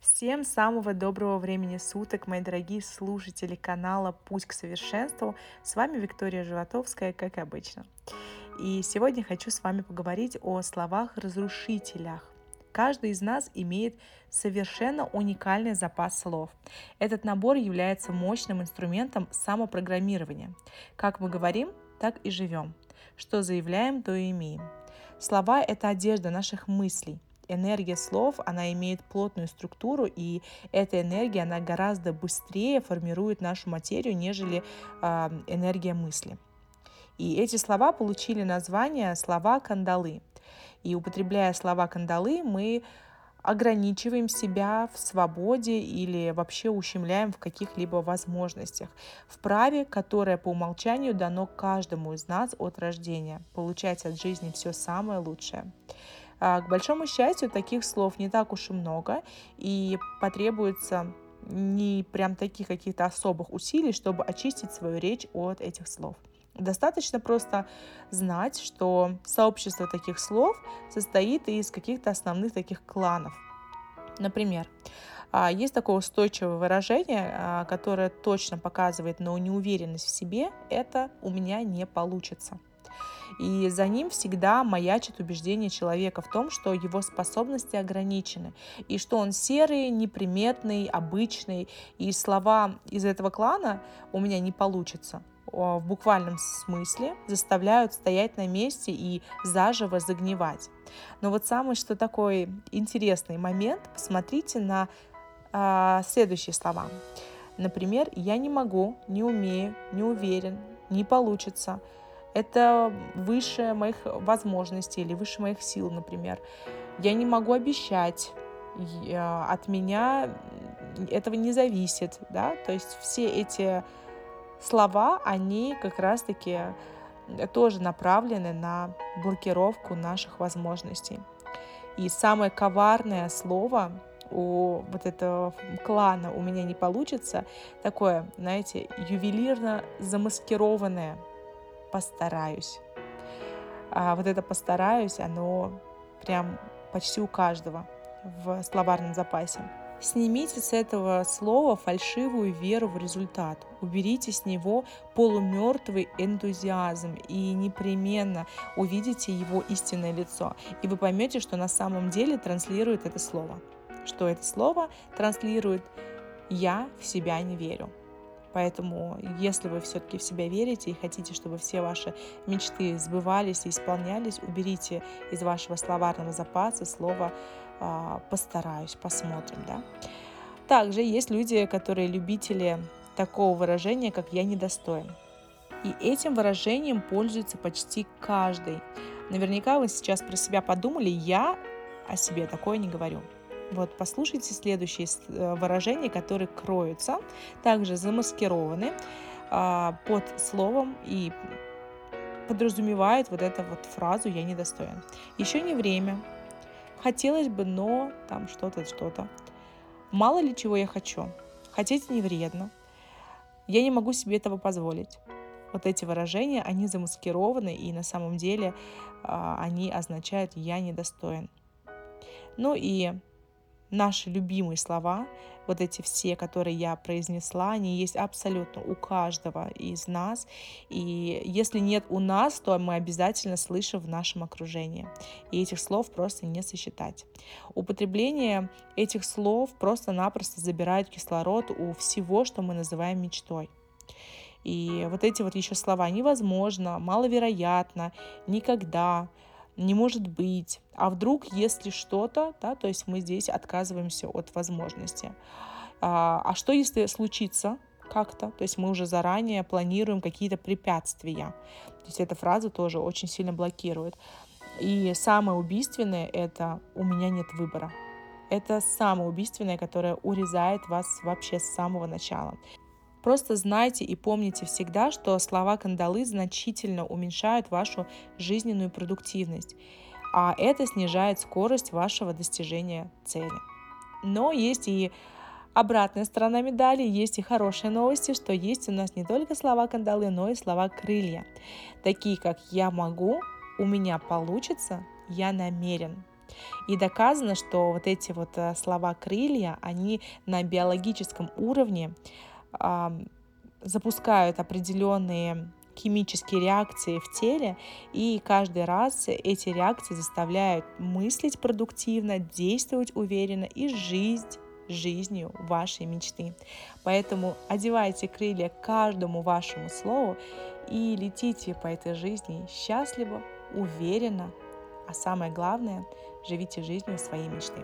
Всем самого доброго времени суток, мои дорогие слушатели канала «Путь к совершенству». С вами Виктория Животовская, как обычно. И сегодня хочу с вами поговорить о словах-разрушителях. Каждый из нас имеет совершенно уникальный запас слов. Этот набор является мощным инструментом самопрограммирования. Как мы говорим, так и живем. Что заявляем, то и имеем. Слова – это одежда наших мыслей. Энергия слов, она имеет плотную структуру, и эта энергия, она гораздо быстрее формирует нашу материю, нежели э, энергия мысли. И эти слова получили название слова кандалы. И употребляя слова кандалы, мы ограничиваем себя в свободе или вообще ущемляем в каких-либо возможностях, в праве, которое по умолчанию дано каждому из нас от рождения, получать от жизни все самое лучшее. А, к большому счастью, таких слов не так уж и много, и потребуется не прям таких каких-то особых усилий, чтобы очистить свою речь от этих слов. Достаточно просто знать, что сообщество таких слов состоит из каких-то основных таких кланов. Например, а, есть такое устойчивое выражение, а, которое точно показывает на неуверенность в себе, это «у меня не получится». И за ним всегда маячит убеждение человека в том, что его способности ограничены, и что он серый, неприметный, обычный, и слова из этого клана «у меня не получится» в буквальном смысле заставляют стоять на месте и заживо загнивать. Но вот самый что такой интересный момент, посмотрите на э, следующие слова. Например, я не могу, не умею, не уверен, не получится. Это выше моих возможностей или выше моих сил, например. Я не могу обещать, от меня этого не зависит, да, то есть все эти слова, они как раз-таки тоже направлены на блокировку наших возможностей. И самое коварное слово у вот этого клана у меня не получится, такое, знаете, ювелирно замаскированное постараюсь. А вот это постараюсь, оно прям почти у каждого в словарном запасе. Снимите с этого слова фальшивую веру в результат. Уберите с него полумертвый энтузиазм и непременно увидите его истинное лицо. И вы поймете, что на самом деле транслирует это слово. Что это слово транслирует «я в себя не верю». Поэтому, если вы все-таки в себя верите и хотите, чтобы все ваши мечты сбывались и исполнялись, уберите из вашего словарного запаса слово а, постараюсь, посмотрим, да. Также есть люди, которые любители такого выражения, как «я недостоин». И этим выражением пользуется почти каждый. Наверняка вы сейчас про себя подумали, я о себе такое не говорю. Вот послушайте следующие э, выражения, которые кроются, также замаскированы а, под словом и подразумевают вот эту вот фразу «я недостоин». Еще не время, Хотелось бы, но там что-то, что-то. Мало ли чего я хочу. Хотеть не вредно. Я не могу себе этого позволить. Вот эти выражения, они замаскированы, и на самом деле а, они означают «я недостоин». Ну и наши любимые слова, вот эти все, которые я произнесла, они есть абсолютно у каждого из нас. И если нет у нас, то мы обязательно слышим в нашем окружении. И этих слов просто не сосчитать. Употребление этих слов просто-напросто забирает кислород у всего, что мы называем мечтой. И вот эти вот еще слова невозможно, маловероятно, никогда, не может быть, а вдруг, если что-то, да, то есть мы здесь отказываемся от возможности. А, а что, если случится как-то, то есть мы уже заранее планируем какие-то препятствия. То есть эта фраза тоже очень сильно блокирует. И самое убийственное — это «у меня нет выбора». Это самое убийственное, которое урезает вас вообще с самого начала. Просто знайте и помните всегда, что слова кандалы значительно уменьшают вашу жизненную продуктивность, а это снижает скорость вашего достижения цели. Но есть и обратная сторона медали, есть и хорошие новости, что есть у нас не только слова кандалы, но и слова крылья, такие как «я могу», «у меня получится», «я намерен». И доказано, что вот эти вот э, слова крылья, они на биологическом уровне запускают определенные химические реакции в теле, и каждый раз эти реакции заставляют мыслить продуктивно, действовать уверенно и жить жизнью вашей мечты. Поэтому одевайте крылья каждому вашему слову и летите по этой жизни счастливо, уверенно, а самое главное, живите жизнью своей мечты.